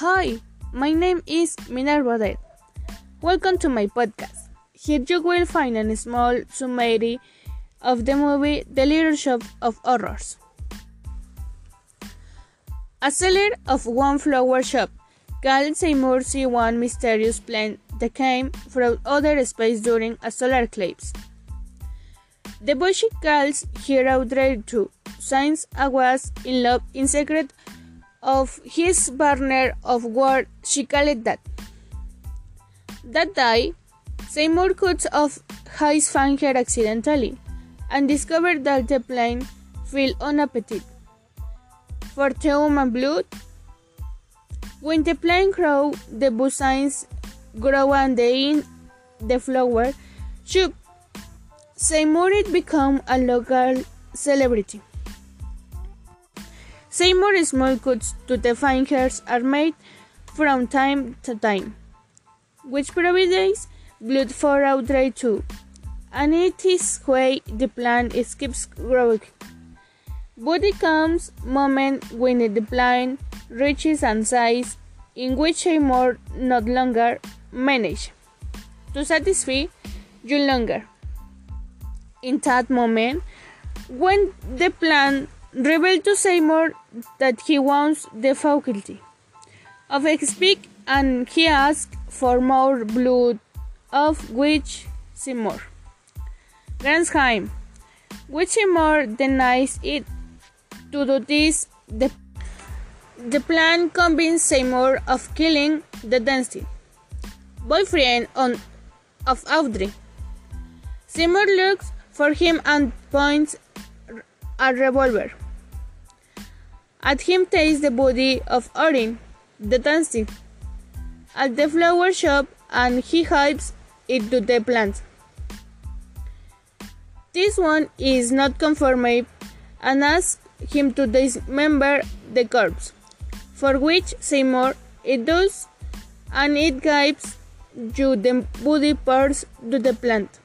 Hi, my name is Minerva Dead. Welcome to my podcast. Here you will find a small summary of the movie The Little Shop of Horrors. A seller of one flower shop called Seymour one mysterious plant that came from outer space during a solar eclipse. The boy she calls her Audrey Two since I was in love in secret of his partner of war she called that. That day, Seymour cuts off his finger accidentally and discovered that the plane feel on a appetite for the human blood. When the plane grow, the buzzines grow and the in the flower shoot. Seymour it become a local celebrity. Seymour small cuts to the fingers are made from time to time, which provides blood for Audrey Two, and it is way the plant keeps growing. But it comes moment when the plant reaches a size in which Seymour no longer manage to satisfy you longer. In that moment, when the plant revealed to Seymour that he wants the faculty of speak and he asked for more blood, of which Seymour grants him, which Seymour denies it. To do this, the, the plan convinced Seymour of killing the dancing boyfriend on, of Audrey. Seymour looks for him and points a revolver. At him takes the body of Orin, the dancing, at the flower shop and he hides it to the plant. This one is not conformable and asks him to dismember the corpse, for which Seymour it does, and it gives you the body parts to the plant.